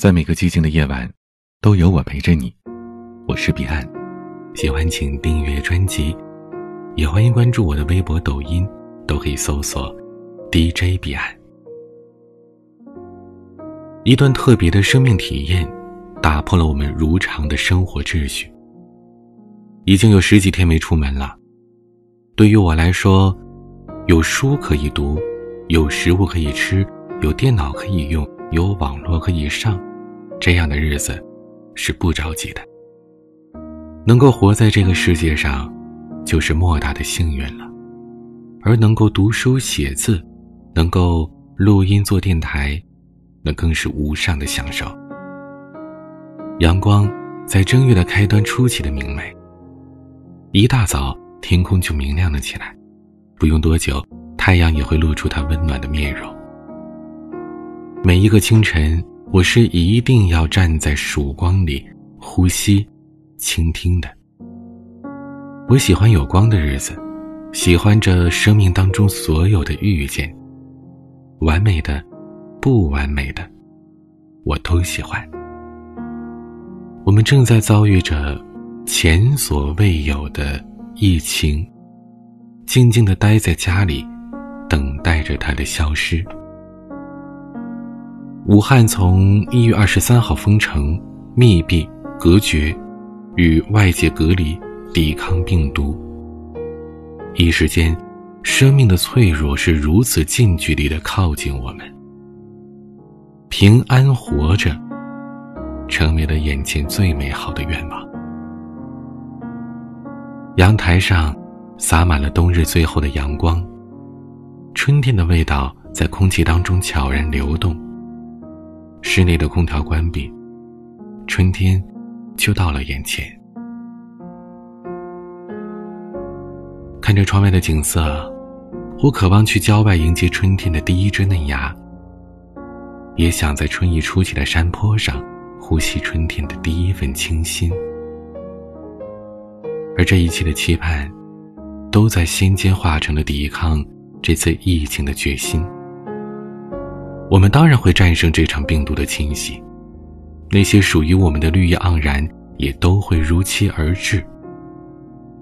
在每个寂静的夜晚，都有我陪着你。我是彼岸，喜欢请订阅专辑，也欢迎关注我的微博、抖音，都可以搜索 DJ 彼岸。一段特别的生命体验，打破了我们如常的生活秩序。已经有十几天没出门了，对于我来说，有书可以读，有食物可以吃，有电脑可以用，有网络可以上。这样的日子是不着急的。能够活在这个世界上，就是莫大的幸运了。而能够读书写字，能够录音做电台，那更是无上的享受。阳光在正月的开端出奇的明媚。一大早天空就明亮了起来，不用多久，太阳也会露出它温暖的面容。每一个清晨。我是一定要站在曙光里呼吸、倾听的。我喜欢有光的日子，喜欢这生命当中所有的遇见，完美的、不完美的，我都喜欢。我们正在遭遇着前所未有的疫情，静静的待在家里，等待着它的消失。武汉从一月二十三号封城、密闭、隔绝，与外界隔离，抵抗病毒。一时间，生命的脆弱是如此近距离的靠近我们。平安活着，成为了眼前最美好的愿望。阳台上洒满了冬日最后的阳光，春天的味道在空气当中悄然流动。室内的空调关闭，春天就到了眼前。看着窗外的景色，我渴望去郊外迎接春天的第一只嫩芽，也想在春意初起的山坡上呼吸春天的第一份清新。而这一切的期盼，都在心间化成了抵抗这次疫情的决心。我们当然会战胜这场病毒的侵袭，那些属于我们的绿意盎然也都会如期而至。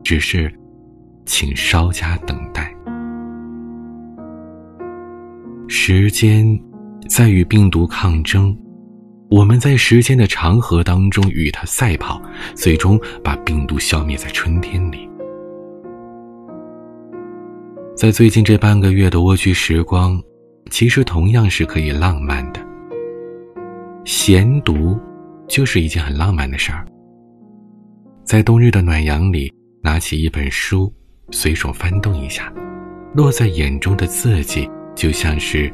只是，请稍加等待。时间在与病毒抗争，我们在时间的长河当中与它赛跑，最终把病毒消灭在春天里。在最近这半个月的蜗居时光。其实同样是可以浪漫的。闲读，就是一件很浪漫的事儿。在冬日的暖阳里，拿起一本书，随手翻动一下，落在眼中的字迹就像是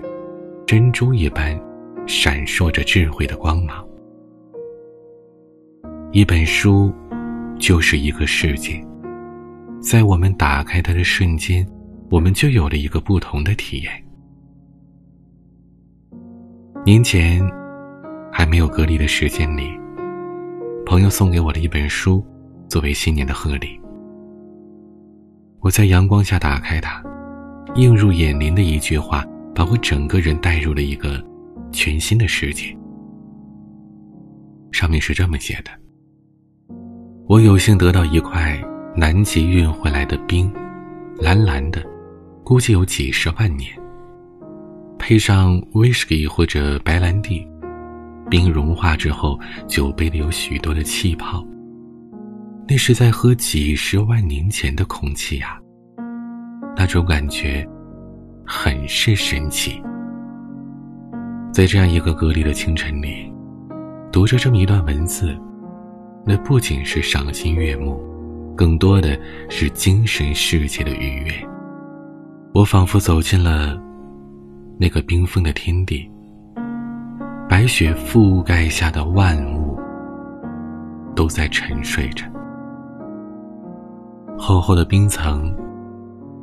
珍珠一般，闪烁着智慧的光芒。一本书，就是一个世界，在我们打开它的瞬间，我们就有了一个不同的体验。年前，还没有隔离的时间里，朋友送给我的一本书，作为新年的贺礼。我在阳光下打开它，映入眼帘的一句话，把我整个人带入了一个全新的世界。上面是这么写的：我有幸得到一块南极运回来的冰，蓝蓝的，估计有几十万年。配上威士忌或者白兰地，冰融化之后，酒杯里有许多的气泡。那是在喝几十万年前的空气呀，那种感觉很是神奇。在这样一个隔离的清晨里，读着这么一段文字，那不仅是赏心悦目，更多的是精神世界的愉悦。我仿佛走进了。那个冰封的天地，白雪覆盖下的万物都在沉睡着，厚厚的冰层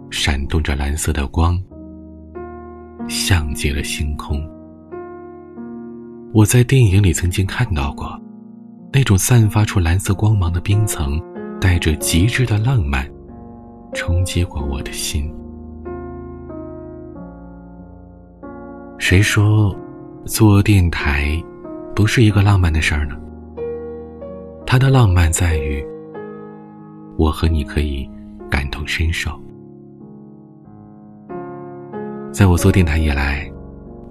闪动着蓝色的光，像极了星空。我在电影里曾经看到过，那种散发出蓝色光芒的冰层，带着极致的浪漫，冲击过我的心。谁说做电台不是一个浪漫的事儿呢？它的浪漫在于，我和你可以感同身受。在我做电台以来，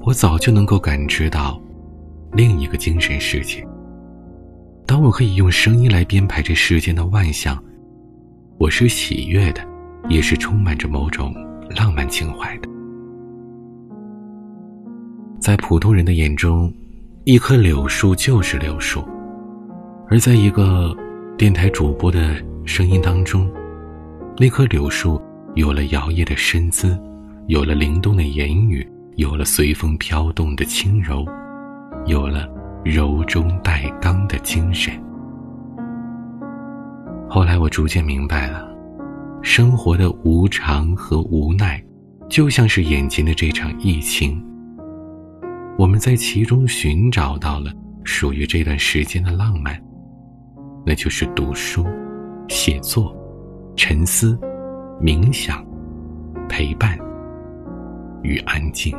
我早就能够感知到另一个精神世界。当我可以用声音来编排这世间的万象，我是喜悦的，也是充满着某种浪漫情怀的。在普通人的眼中，一棵柳树就是柳树。而在一个电台主播的声音当中，那棵柳树有了摇曳的身姿，有了灵动的言语，有了随风飘动的轻柔，有了柔中带刚的精神。后来我逐渐明白了，生活的无常和无奈，就像是眼前的这场疫情。我们在其中寻找到了属于这段时间的浪漫。那就是读书、写作、沉思、冥想、陪伴与安静。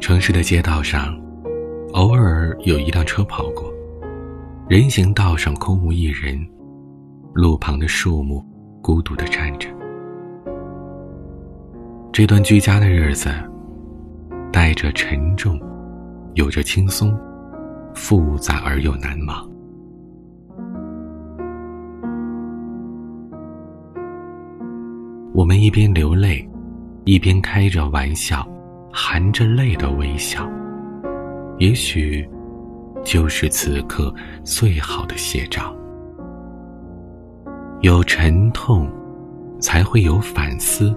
城市的街道上，偶尔有一辆车跑过，人行道上空无一人，路旁的树木孤独地站着。这段居家的日子，带着沉重，有着轻松。复杂而又难忘。我们一边流泪，一边开着玩笑，含着泪的微笑，也许就是此刻最好的写照。有沉痛，才会有反思；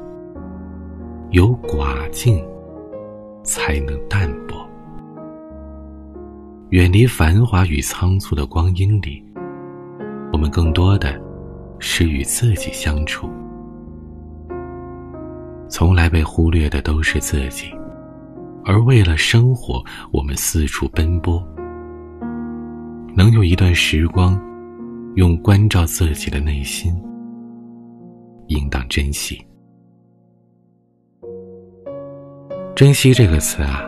有寡静，才能淡泊。远离繁华与仓促的光阴里，我们更多的是与自己相处。从来被忽略的都是自己，而为了生活，我们四处奔波。能有一段时光，用关照自己的内心，应当珍惜。珍惜这个词啊。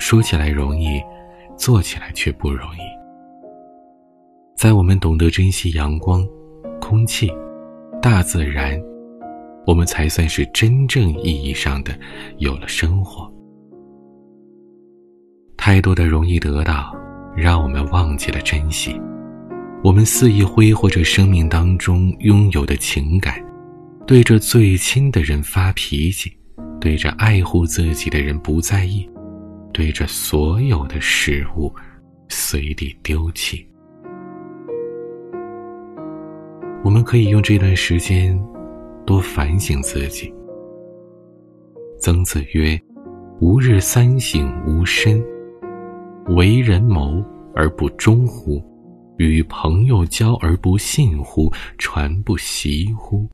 说起来容易，做起来却不容易。在我们懂得珍惜阳光、空气、大自然，我们才算是真正意义上的有了生活。太多的容易得到，让我们忘记了珍惜。我们肆意挥霍着生命当中拥有的情感，对着最亲的人发脾气，对着爱护自己的人不在意。对着所有的事物随地丢弃。我们可以用这段时间多反省自己。曾子曰：“吾日三省吾身：为人谋而不忠乎？与朋友交而不信乎？传不习乎？”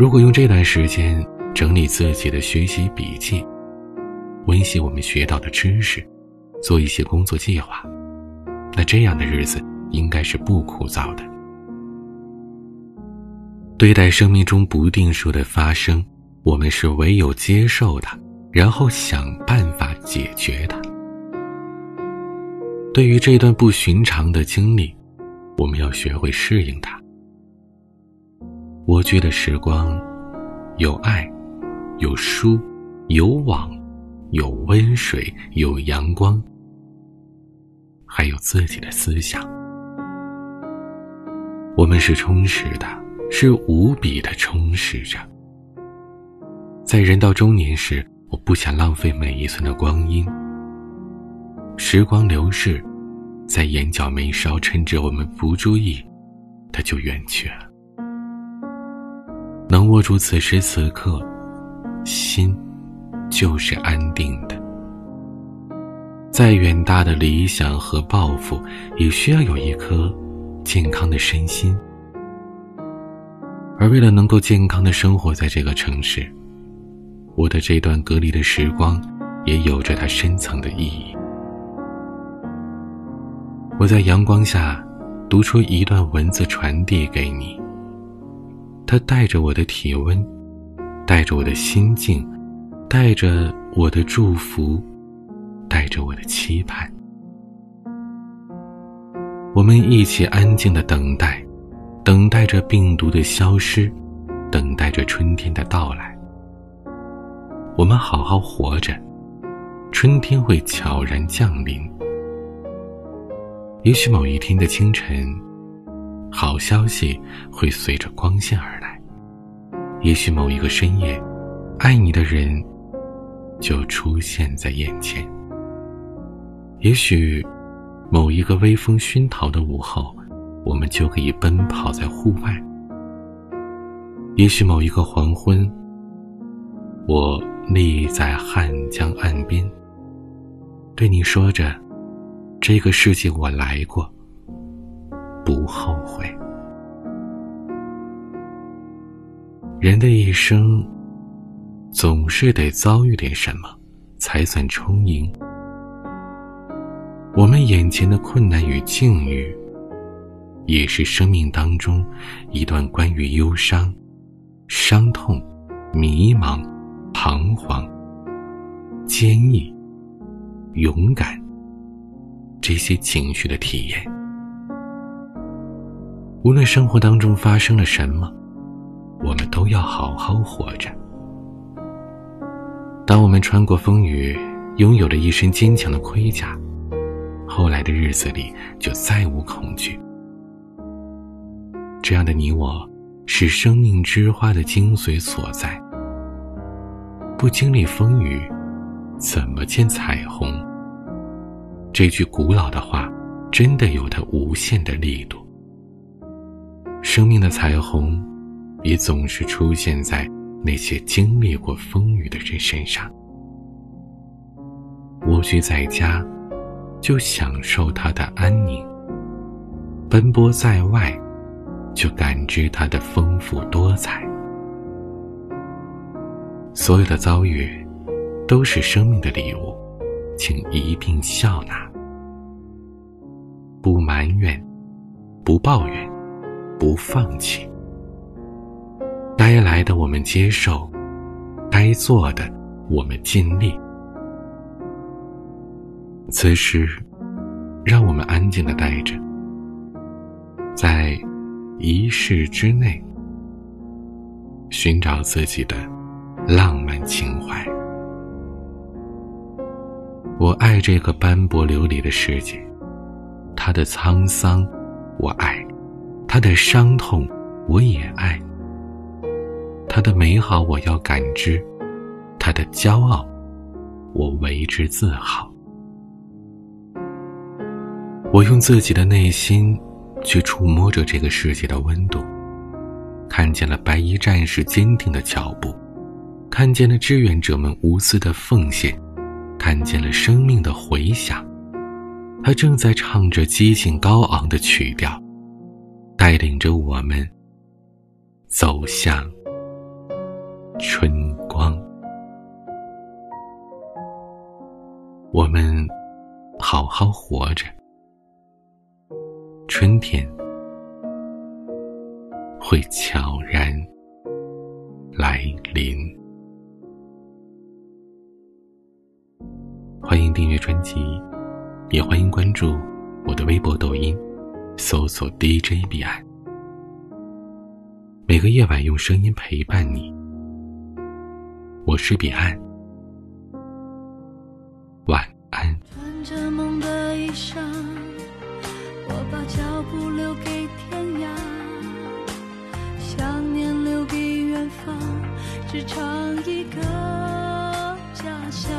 如果用这段时间整理自己的学习笔记。温习我们学到的知识，做一些工作计划，那这样的日子应该是不枯燥的。对待生命中不定数的发生，我们是唯有接受它，然后想办法解决它。对于这段不寻常的经历，我们要学会适应它。蜗居的时光，有爱，有书，有网。有温水，有阳光，还有自己的思想。我们是充实的，是无比的充实着。在人到中年时，我不想浪费每一寸的光阴。时光流逝，在眼角眉梢，趁着我们不注意，它就远去了。握住此时此刻，心。就是安定的。再远大的理想和抱负，也需要有一颗健康的身心。而为了能够健康的生活在这个城市，我的这段隔离的时光，也有着它深层的意义。我在阳光下读出一段文字，传递给你。它带着我的体温，带着我的心境。带着我的祝福，带着我的期盼，我们一起安静的等待，等待着病毒的消失，等待着春天的到来。我们好好活着，春天会悄然降临。也许某一天的清晨，好消息会随着光线而来；也许某一个深夜，爱你的人就出现在眼前；也许某一个微风熏陶的午后，我们就可以奔跑在户外；也许某一个黄昏，我。立在汉江岸边，对你说着：“这个世界我来过，不后悔。”人的一生，总是得遭遇点什么，才算充盈。我们眼前的困难与境遇，也是生命当中一段关于忧伤、伤痛、迷茫。彷徨、坚毅、勇敢，这些情绪的体验。无论生活当中发生了什么，我们都要好好活着。当我们穿过风雨，拥有了一身坚强的盔甲，后来的日子里就再无恐惧。这样的你我，是生命之花的精髓所在。不经历风雨，怎么见彩虹？这句古老的话，真的有它无限的力度。生命的彩虹，也总是出现在那些经历过风雨的人身上。蜗居在家，就享受它的安宁；奔波在外，就感知它的丰富多彩。所有的遭遇，都是生命的礼物，请一并笑纳，不埋怨，不抱怨，不放弃。该来的我们接受，该做的我们尽力。此时，让我们安静的待着，在一世之内，寻找自己的。浪漫情怀，我爱这个斑驳流离的世界，它的沧桑我爱，他的伤痛我也爱，他的美好我要感知，他的骄傲我为之自豪。我用自己的内心去触摸着这个世界的温度，看见了白衣战士坚定的脚步。看见了志愿者们无私的奉献，看见了生命的回响。他正在唱着激情高昂的曲调，带领着我们走向春光。我们好好活着，春天会悄然来临。欢迎订阅专辑，也欢迎关注我的微博、抖音，搜索 DJ 彼岸。每个夜晚用声音陪伴你，我是彼岸，晚安。穿着梦的衣裳，我把脚步留给天涯，想念留给远方，只唱一个家乡。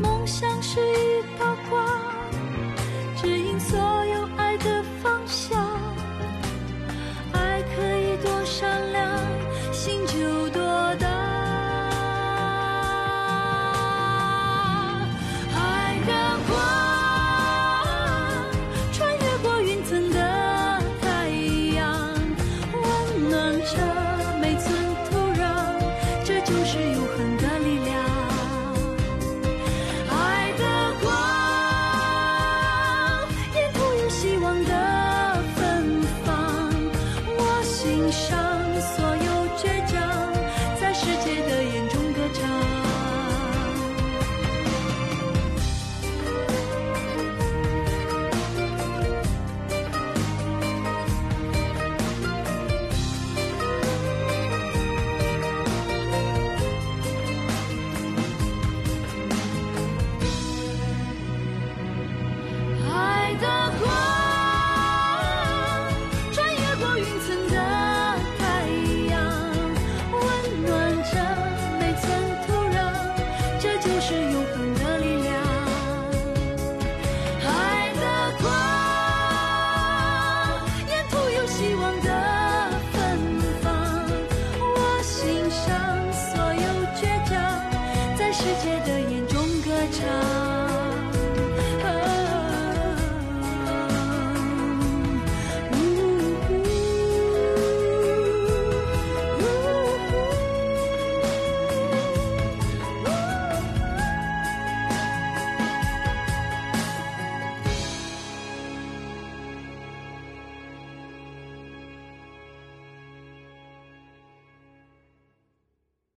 梦想是一。